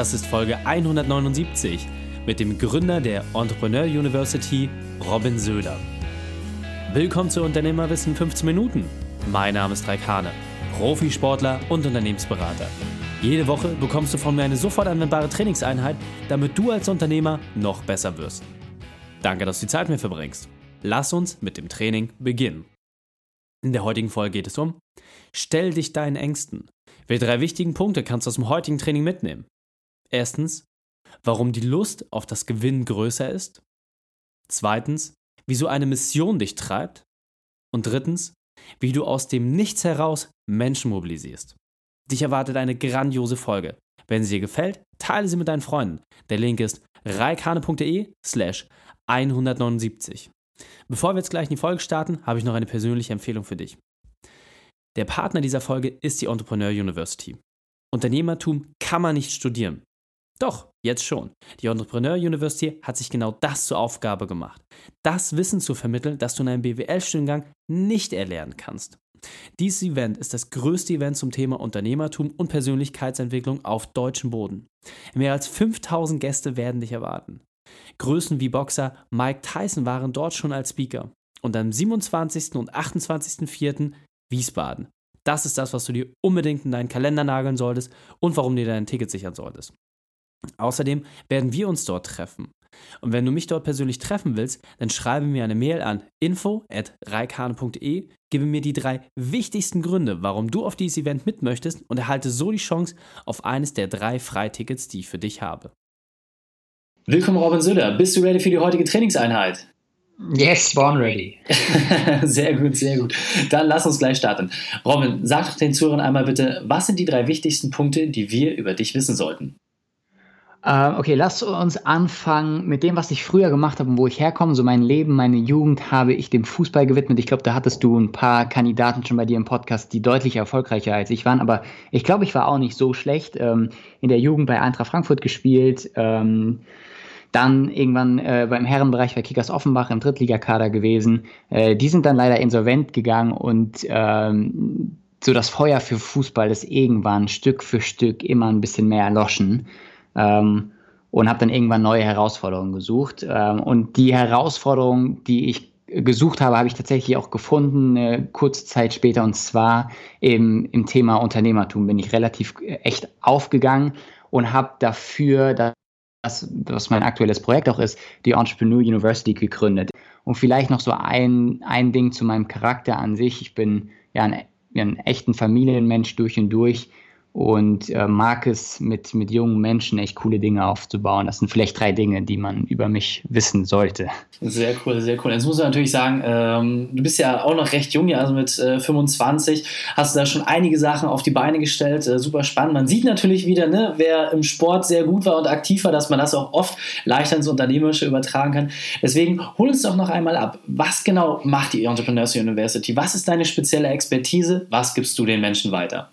Das ist Folge 179 mit dem Gründer der Entrepreneur University, Robin Söder. Willkommen zu Unternehmerwissen 15 Minuten. Mein Name ist Raik Hane, Profisportler und Unternehmensberater. Jede Woche bekommst du von mir eine sofort anwendbare Trainingseinheit, damit du als Unternehmer noch besser wirst. Danke, dass du die Zeit mit mir verbringst. Lass uns mit dem Training beginnen. In der heutigen Folge geht es um Stell dich deinen Ängsten. Welche drei wichtigen Punkte kannst du aus dem heutigen Training mitnehmen? Erstens, warum die Lust auf das Gewinnen größer ist. Zweitens, wieso eine Mission dich treibt. Und drittens, wie du aus dem Nichts heraus Menschen mobilisierst. Dich erwartet eine grandiose Folge. Wenn sie dir gefällt, teile sie mit deinen Freunden. Der Link ist reikane.de slash 179. Bevor wir jetzt gleich in die Folge starten, habe ich noch eine persönliche Empfehlung für dich. Der Partner dieser Folge ist die Entrepreneur University. Unternehmertum kann man nicht studieren. Doch, jetzt schon. Die Entrepreneur University hat sich genau das zur Aufgabe gemacht. Das Wissen zu vermitteln, das du in einem BWL-Studiengang nicht erlernen kannst. Dieses Event ist das größte Event zum Thema Unternehmertum und Persönlichkeitsentwicklung auf deutschem Boden. Mehr als 5000 Gäste werden dich erwarten. Größen wie Boxer Mike Tyson waren dort schon als Speaker. Und am 27. und 28.04. Wiesbaden. Das ist das, was du dir unbedingt in deinen Kalender nageln solltest und warum du dir dein Ticket sichern solltest. Außerdem werden wir uns dort treffen. Und wenn du mich dort persönlich treffen willst, dann schreibe mir eine Mail an info.reikane.de, gebe mir die drei wichtigsten Gründe, warum du auf dieses Event mit möchtest und erhalte so die Chance auf eines der drei Freitickets, die ich für dich habe. Willkommen Robin Söder, bist du ready für die heutige Trainingseinheit? Yes, born ready. sehr gut, sehr gut. Dann lass uns gleich starten. Robin, sag doch den Zuhörern einmal bitte, was sind die drei wichtigsten Punkte, die wir über dich wissen sollten? Uh, okay, lass uns anfangen mit dem, was ich früher gemacht habe und wo ich herkomme. So mein Leben, meine Jugend habe ich dem Fußball gewidmet. Ich glaube, da hattest du ein paar Kandidaten schon bei dir im Podcast, die deutlich erfolgreicher als ich waren. Aber ich glaube, ich war auch nicht so schlecht. Ähm, in der Jugend bei Eintracht Frankfurt gespielt. Ähm, dann irgendwann äh, beim Herrenbereich bei Kickers Offenbach im Drittligakader gewesen. Äh, die sind dann leider insolvent gegangen und ähm, so das Feuer für Fußball ist irgendwann Stück für Stück immer ein bisschen mehr erloschen. Ähm, und habe dann irgendwann neue Herausforderungen gesucht. Ähm, und die Herausforderung, die ich gesucht habe, habe ich tatsächlich auch gefunden, eine kurze Zeit später. Und zwar im, im Thema Unternehmertum bin ich relativ äh, echt aufgegangen und habe dafür, das, was mein aktuelles Projekt auch ist, die Entrepreneur University gegründet. Und vielleicht noch so ein, ein Ding zu meinem Charakter an sich. Ich bin ja ein, ein echten Familienmensch durch und durch und äh, mag es mit, mit jungen Menschen echt coole Dinge aufzubauen. Das sind vielleicht drei Dinge, die man über mich wissen sollte. Sehr cool, sehr cool. Jetzt muss man natürlich sagen, ähm, du bist ja auch noch recht jung, ja, also mit äh, 25 hast du da schon einige Sachen auf die Beine gestellt, äh, super spannend. Man sieht natürlich wieder, ne, wer im Sport sehr gut war und aktiv war, dass man das auch oft leichter ins Unternehmerische übertragen kann. Deswegen hol uns doch noch einmal ab. Was genau macht die Entrepreneurs University? Was ist deine spezielle Expertise? Was gibst du den Menschen weiter?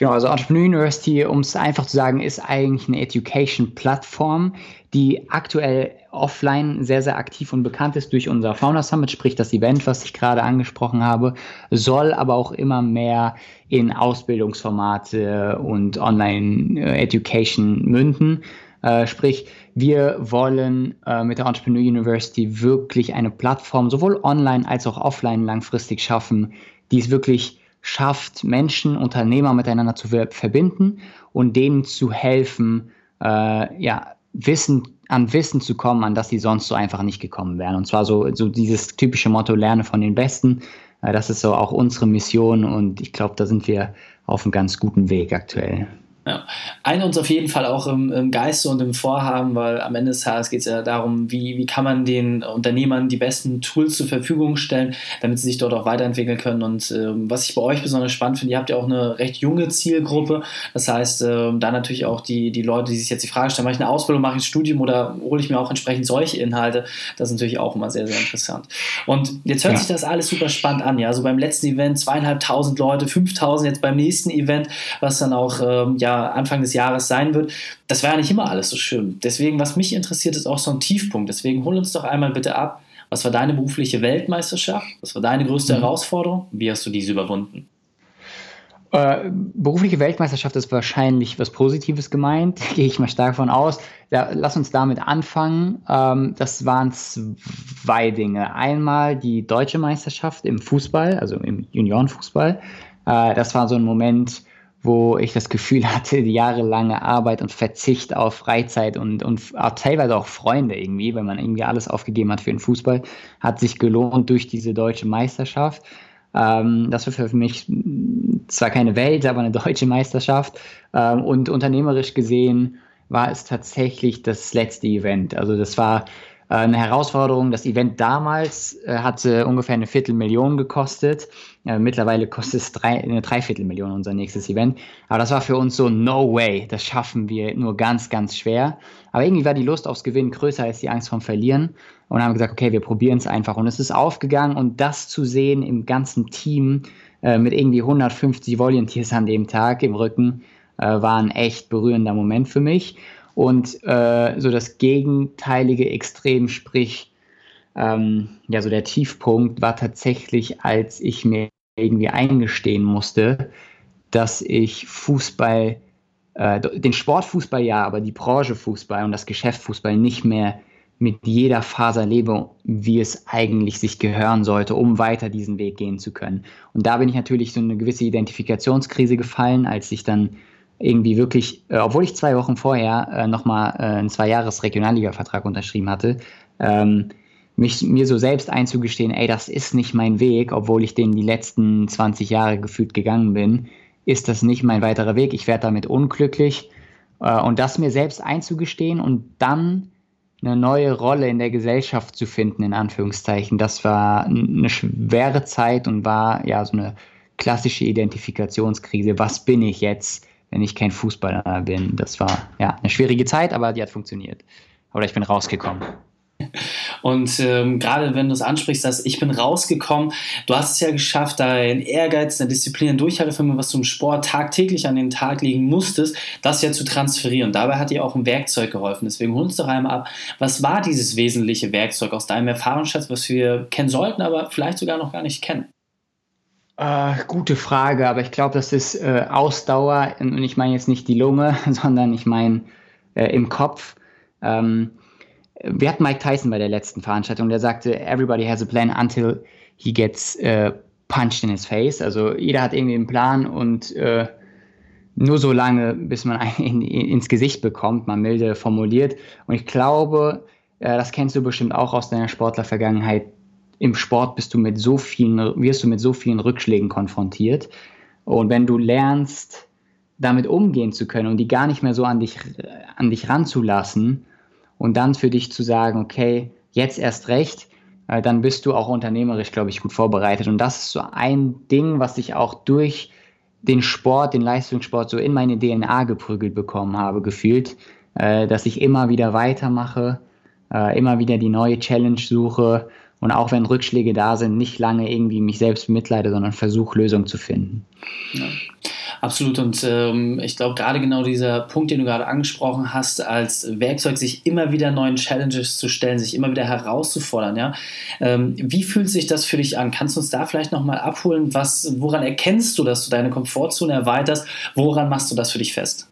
Genau, also Entrepreneur University, um es einfach zu sagen, ist eigentlich eine Education-Plattform, die aktuell offline sehr, sehr aktiv und bekannt ist durch unser Founder Summit, sprich das Event, was ich gerade angesprochen habe, soll aber auch immer mehr in Ausbildungsformate und Online-Education münden. Äh, sprich, wir wollen äh, mit der Entrepreneur University wirklich eine Plattform sowohl online als auch offline langfristig schaffen, die es wirklich schafft, Menschen, Unternehmer miteinander zu verbinden und denen zu helfen, äh, ja, Wissen, an Wissen zu kommen, an das sie sonst so einfach nicht gekommen wären. Und zwar so, so dieses typische Motto, lerne von den Besten. Äh, das ist so auch unsere Mission und ich glaube, da sind wir auf einem ganz guten Weg aktuell. Ja. Eine uns auf jeden Fall auch im, im Geiste und im Vorhaben, weil am Ende des Tages geht es ja darum, wie, wie kann man den Unternehmern die besten Tools zur Verfügung stellen, damit sie sich dort auch weiterentwickeln können. Und ähm, was ich bei euch besonders spannend finde, ihr habt ja auch eine recht junge Zielgruppe. Das heißt, ähm, da natürlich auch die, die Leute, die sich jetzt die Frage stellen, mache ich eine Ausbildung, mache ich ein Studium oder hole ich mir auch entsprechend solche Inhalte, das ist natürlich auch immer sehr, sehr interessant. Und jetzt hört ja. sich das alles super spannend an. Ja, also beim letzten Event zweieinhalbtausend Leute, 5000 jetzt beim nächsten Event, was dann auch ähm, ja Anfang des Jahres sein wird. Das war ja nicht immer alles so schön. Deswegen, was mich interessiert, ist auch so ein Tiefpunkt. Deswegen hol uns doch einmal bitte ab. Was war deine berufliche Weltmeisterschaft? Was war deine größte mhm. Herausforderung? Wie hast du diese überwunden? Äh, berufliche Weltmeisterschaft ist wahrscheinlich was Positives gemeint, gehe ich mal stark von aus. Ja, lass uns damit anfangen. Ähm, das waren zwei Dinge. Einmal die deutsche Meisterschaft im Fußball, also im Juniorenfußball. Äh, das war so ein Moment, wo ich das Gefühl hatte, jahrelange Arbeit und Verzicht auf Freizeit und, und teilweise auch Freunde irgendwie, wenn man irgendwie alles aufgegeben hat für den Fußball, hat sich gelohnt durch diese deutsche Meisterschaft. Ähm, das war für mich zwar keine Welt, aber eine deutsche Meisterschaft. Ähm, und unternehmerisch gesehen war es tatsächlich das letzte Event. Also das war eine Herausforderung. Das Event damals äh, hatte ungefähr eine Viertelmillion gekostet. Äh, mittlerweile kostet es drei, eine Dreiviertelmillion unser nächstes Event. Aber das war für uns so, no way, das schaffen wir nur ganz, ganz schwer. Aber irgendwie war die Lust aufs Gewinnen größer als die Angst vom Verlieren. Und haben gesagt, okay, wir probieren es einfach. Und es ist aufgegangen und das zu sehen im ganzen Team äh, mit irgendwie 150 Volunteers an dem Tag im Rücken, äh, war ein echt berührender Moment für mich. Und äh, so das gegenteilige Extrem, sprich, ähm, ja, so der Tiefpunkt war tatsächlich, als ich mir irgendwie eingestehen musste, dass ich Fußball, äh, den Sportfußball ja, aber die Branche Fußball und das Geschäft Fußball nicht mehr mit jeder Faser lebe, wie es eigentlich sich gehören sollte, um weiter diesen Weg gehen zu können. Und da bin ich natürlich so eine gewisse Identifikationskrise gefallen, als ich dann irgendwie wirklich, äh, obwohl ich zwei Wochen vorher äh, nochmal äh, einen Zwei-Jahres-Regionalliga-Vertrag unterschrieben hatte, ähm, mich, mir so selbst einzugestehen, ey, das ist nicht mein Weg, obwohl ich den die letzten 20 Jahre gefühlt gegangen bin, ist das nicht mein weiterer Weg. Ich werde damit unglücklich. Äh, und das mir selbst einzugestehen und dann eine neue Rolle in der Gesellschaft zu finden, in Anführungszeichen, das war eine schwere Zeit und war ja so eine klassische Identifikationskrise. Was bin ich jetzt? Wenn ich kein Fußballer bin. Das war ja eine schwierige Zeit, aber die hat funktioniert. Oder ich bin rausgekommen. Und ähm, gerade wenn du es ansprichst, dass ich bin rausgekommen, du hast es ja geschafft, dein Ehrgeiz, deine Disziplin, Durchhaltevermögen, was du im Sport tagtäglich an den Tag legen musstest, das ja zu transferieren. Dabei hat dir auch ein Werkzeug geholfen. Deswegen hol uns doch einmal ab, was war dieses wesentliche Werkzeug aus deinem Erfahrungsschatz, was wir kennen sollten, aber vielleicht sogar noch gar nicht kennen? Äh, gute Frage, aber ich glaube, das ist äh, Ausdauer und ich meine jetzt nicht die Lunge, sondern ich meine äh, im Kopf. Ähm, wir hatten Mike Tyson bei der letzten Veranstaltung, der sagte, everybody has a plan until he gets uh, punched in his face. Also jeder hat irgendwie einen Plan und uh, nur so lange, bis man einen in, in, ins Gesicht bekommt, mal milde formuliert. Und ich glaube, uh, das kennst du bestimmt auch aus deiner Sportlervergangenheit, im Sport bist du mit so vielen, wirst du mit so vielen Rückschlägen konfrontiert. Und wenn du lernst, damit umgehen zu können und die gar nicht mehr so an dich, an dich ranzulassen und dann für dich zu sagen, okay, jetzt erst recht, äh, dann bist du auch unternehmerisch, glaube ich, gut vorbereitet. Und das ist so ein Ding, was ich auch durch den Sport, den Leistungssport so in meine DNA geprügelt bekommen habe, gefühlt, äh, dass ich immer wieder weitermache, äh, immer wieder die neue Challenge suche und auch wenn Rückschläge da sind, nicht lange irgendwie mich selbst mitleide, sondern versuche Lösungen zu finden. Ja, absolut. Und ähm, ich glaube, gerade genau dieser Punkt, den du gerade angesprochen hast, als Werkzeug, sich immer wieder neuen Challenges zu stellen, sich immer wieder herauszufordern. Ja? Ähm, wie fühlt sich das für dich an? Kannst du uns da vielleicht nochmal abholen? Was, woran erkennst du, dass du deine Komfortzone erweiterst? Woran machst du das für dich fest?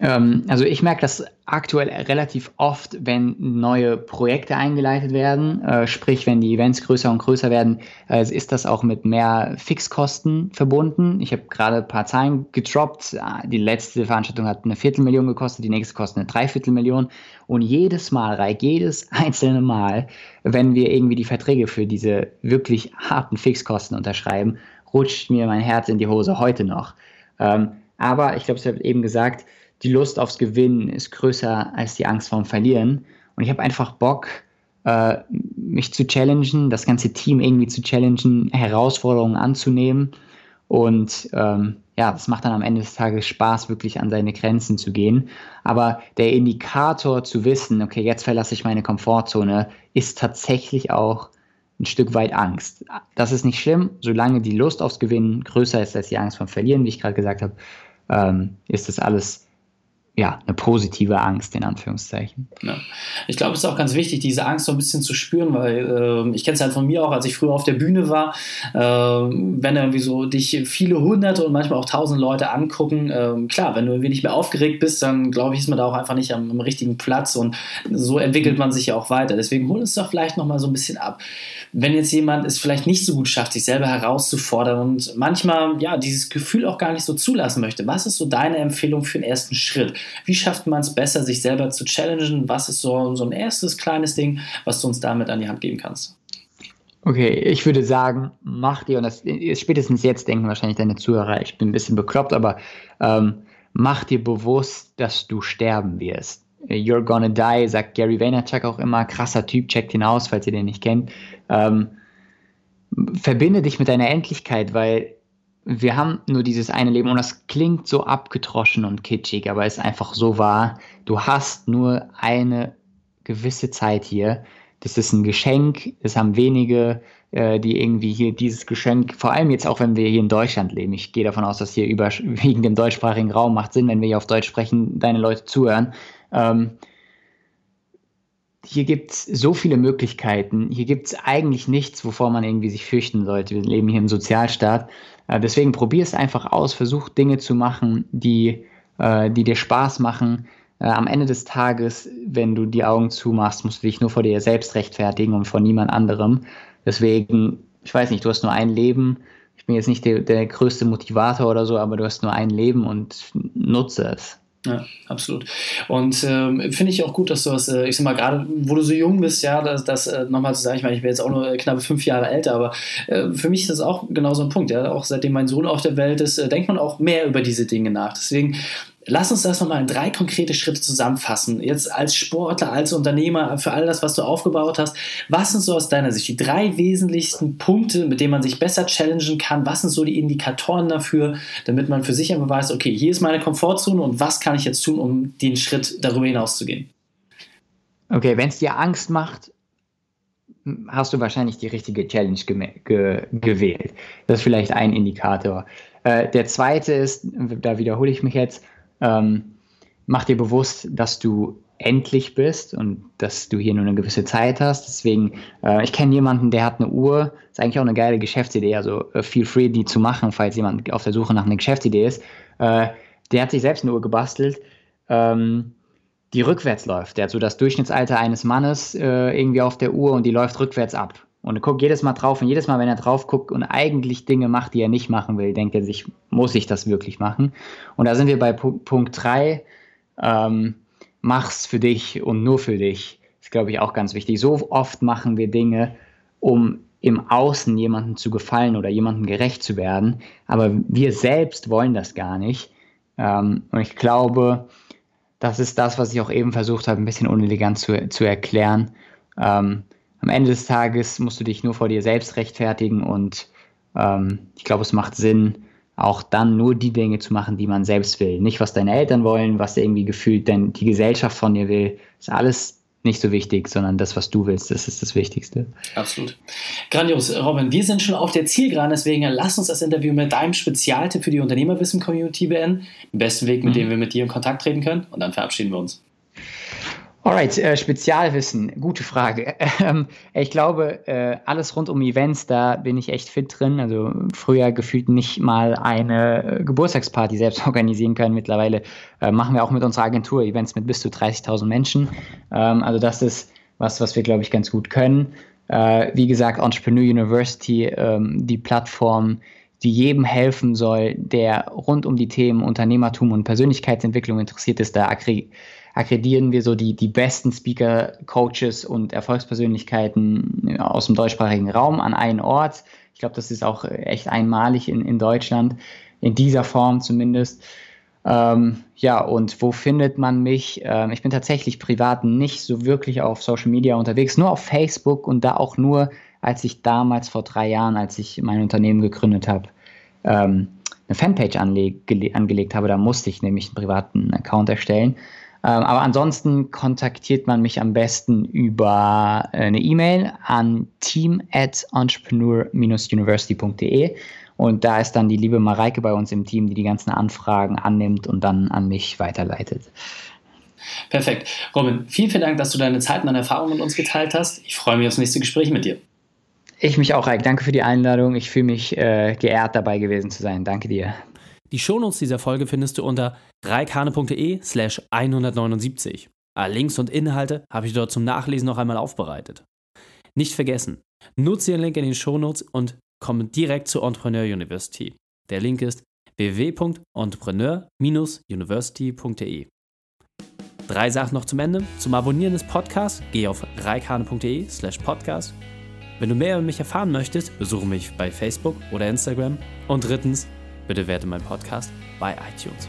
Ähm, also ich merke das aktuell relativ oft, wenn neue Projekte eingeleitet werden, äh, sprich wenn die Events größer und größer werden, äh, ist das auch mit mehr Fixkosten verbunden. Ich habe gerade ein paar Zahlen gedroppt. Ah, die letzte Veranstaltung hat eine Viertelmillion gekostet, die nächste kostet eine Dreiviertelmillion. Und jedes Mal, Reik, jedes einzelne Mal, wenn wir irgendwie die Verträge für diese wirklich harten Fixkosten unterschreiben, rutscht mir mein Herz in die Hose heute noch. Ähm, aber ich glaube, ich habe eben gesagt, die Lust aufs Gewinnen ist größer als die Angst vorm Verlieren. Und ich habe einfach Bock, äh, mich zu challengen, das ganze Team irgendwie zu challengen, Herausforderungen anzunehmen. Und ähm, ja, das macht dann am Ende des Tages Spaß, wirklich an seine Grenzen zu gehen. Aber der Indikator zu wissen, okay, jetzt verlasse ich meine Komfortzone, ist tatsächlich auch ein Stück weit Angst. Das ist nicht schlimm, solange die Lust aufs Gewinnen größer ist als die Angst vom Verlieren, wie ich gerade gesagt habe, ähm, ist das alles ja, eine positive Angst in Anführungszeichen. Ja. Ich glaube, es ist auch ganz wichtig, diese Angst so ein bisschen zu spüren, weil äh, ich kenne es halt von mir auch, als ich früher auf der Bühne war, äh, wenn irgendwie so dich viele hunderte und manchmal auch tausend Leute angucken, äh, klar, wenn du irgendwie nicht mehr aufgeregt bist, dann glaube ich, ist man da auch einfach nicht am, am, richtigen Platz und so entwickelt man sich ja auch weiter. Deswegen hol es doch vielleicht nochmal so ein bisschen ab. Wenn jetzt jemand es vielleicht nicht so gut schafft, sich selber herauszufordern und manchmal ja dieses Gefühl auch gar nicht so zulassen möchte, was ist so deine Empfehlung für den ersten Schritt? Wie schafft man es besser, sich selber zu challengen? Was ist so, so ein erstes kleines Ding, was du uns damit an die Hand geben kannst? Okay, ich würde sagen, mach dir, und das spätestens jetzt denken wahrscheinlich deine Zuhörer, ich bin ein bisschen bekloppt, aber ähm, mach dir bewusst, dass du sterben wirst. You're gonna die, sagt Gary Vaynerchuk auch immer, krasser Typ, checkt ihn aus, falls ihr den nicht kennt. Ähm, verbinde dich mit deiner Endlichkeit, weil wir haben nur dieses eine Leben und das klingt so abgetroschen und kitschig, aber es ist einfach so wahr. Du hast nur eine gewisse Zeit hier. Das ist ein Geschenk. Es haben wenige, äh, die irgendwie hier dieses Geschenk, vor allem jetzt auch, wenn wir hier in Deutschland leben. Ich gehe davon aus, dass hier überwiegend im deutschsprachigen Raum macht Sinn, wenn wir hier auf Deutsch sprechen, deine Leute zuhören. Ähm, hier gibt es so viele Möglichkeiten. Hier gibt es eigentlich nichts, wovor man irgendwie sich fürchten sollte. Wir leben hier im Sozialstaat. Äh, deswegen probier es einfach aus, versuch Dinge zu machen, die, äh, die dir Spaß machen. Äh, am Ende des Tages, wenn du die Augen zumachst, musst du dich nur vor dir selbst rechtfertigen und vor niemand anderem. Deswegen, ich weiß nicht, du hast nur ein Leben. Ich bin jetzt nicht der, der größte Motivator oder so, aber du hast nur ein Leben und nutze es. Ja, absolut. Und ähm, finde ich auch gut, dass du das, äh, ich sag mal, gerade wo du so jung bist, ja, das, das äh, nochmal zu sagen, ich meine, ich bin jetzt auch nur knappe fünf Jahre älter, aber äh, für mich ist das auch genau so ein Punkt, ja. Auch seitdem mein Sohn auf der Welt ist, äh, denkt man auch mehr über diese Dinge nach. Deswegen Lass uns das nochmal in drei konkrete Schritte zusammenfassen. Jetzt als Sportler, als Unternehmer, für all das, was du aufgebaut hast. Was sind so aus deiner Sicht die drei wesentlichsten Punkte, mit denen man sich besser challengen kann? Was sind so die Indikatoren dafür, damit man für sich einmal weiß, okay, hier ist meine Komfortzone und was kann ich jetzt tun, um den Schritt darüber hinaus zu gehen? Okay, wenn es dir Angst macht, hast du wahrscheinlich die richtige Challenge ge ge gewählt. Das ist vielleicht ein Indikator. Äh, der zweite ist, da wiederhole ich mich jetzt, ähm, mach dir bewusst, dass du endlich bist und dass du hier nur eine gewisse Zeit hast. Deswegen, äh, ich kenne jemanden, der hat eine Uhr, ist eigentlich auch eine geile Geschäftsidee, also äh, feel free, die zu machen, falls jemand auf der Suche nach einer Geschäftsidee ist. Äh, der hat sich selbst eine Uhr gebastelt, ähm, die rückwärts läuft. Der hat so das Durchschnittsalter eines Mannes äh, irgendwie auf der Uhr und die läuft rückwärts ab. Und guckt jedes Mal drauf und jedes Mal, wenn er drauf guckt und eigentlich Dinge macht, die er nicht machen will, denkt er sich, muss ich das wirklich machen? Und da sind wir bei Punkt 3, ähm, mach's für dich und nur für dich. Ist, glaube ich, auch ganz wichtig. So oft machen wir Dinge, um im Außen jemandem zu gefallen oder jemandem gerecht zu werden, aber wir selbst wollen das gar nicht. Ähm, und ich glaube, das ist das, was ich auch eben versucht habe, ein bisschen unelegant zu, zu erklären. Ähm, am Ende des Tages musst du dich nur vor dir selbst rechtfertigen und ähm, ich glaube, es macht Sinn, auch dann nur die Dinge zu machen, die man selbst will. Nicht, was deine Eltern wollen, was irgendwie gefühlt denn die Gesellschaft von dir will. Ist alles nicht so wichtig, sondern das, was du willst, das ist das Wichtigste. Absolut. Grandios. Robin, wir sind schon auf der Zielgeraden, deswegen lass uns das Interview mit deinem Spezialtipp für die Unternehmerwissen-Community beenden. Den besten Weg, mit mhm. dem wir mit dir in Kontakt treten können und dann verabschieden wir uns. Alright, äh, Spezialwissen, gute Frage. Ähm, ich glaube, äh, alles rund um Events, da bin ich echt fit drin. Also früher gefühlt nicht mal eine äh, Geburtstagsparty selbst organisieren können. Mittlerweile äh, machen wir auch mit unserer Agentur Events mit bis zu 30.000 Menschen. Ähm, also das ist was, was wir, glaube ich, ganz gut können. Äh, wie gesagt, Entrepreneur University, ähm, die Plattform, die jedem helfen soll, der rund um die Themen Unternehmertum und Persönlichkeitsentwicklung interessiert ist, da akkreditieren wir so die, die besten Speaker, Coaches und Erfolgspersönlichkeiten äh, aus dem deutschsprachigen Raum an einen Ort. Ich glaube, das ist auch echt einmalig in, in Deutschland, in dieser Form zumindest. Ähm, ja, und wo findet man mich? Ähm, ich bin tatsächlich privat nicht so wirklich auf Social Media unterwegs, nur auf Facebook und da auch nur, als ich damals vor drei Jahren, als ich mein Unternehmen gegründet habe, ähm, eine Fanpage angelegt habe. Da musste ich nämlich einen privaten Account erstellen. Ähm, aber ansonsten kontaktiert man mich am besten über äh, eine E-Mail an team at entrepreneur-university.de Und da ist dann die liebe Mareike bei uns im Team, die die ganzen Anfragen annimmt und dann an mich weiterleitet. Perfekt. Robin, vielen, vielen Dank, dass du deine Zeit und deine Erfahrungen mit uns geteilt hast. Ich freue mich aufs nächste Gespräch mit dir. Ich mich auch, Reik. Danke für die Einladung. Ich fühle mich äh, geehrt, dabei gewesen zu sein. Danke dir. Die Shownotes dieser Folge findest du unter reikhane.de slash 179. Alle Links und Inhalte habe ich dort zum Nachlesen noch einmal aufbereitet. Nicht vergessen, nutze den Link in den Shownotes und komme direkt zur Entrepreneur University. Der Link ist www.entrepreneur-university.de. Drei Sachen noch zum Ende. Zum Abonnieren des Podcasts geh auf reikhane.de slash podcast. Wenn du mehr über mich erfahren möchtest, besuche mich bei Facebook oder Instagram. Und drittens, bitte werte meinen Podcast bei iTunes.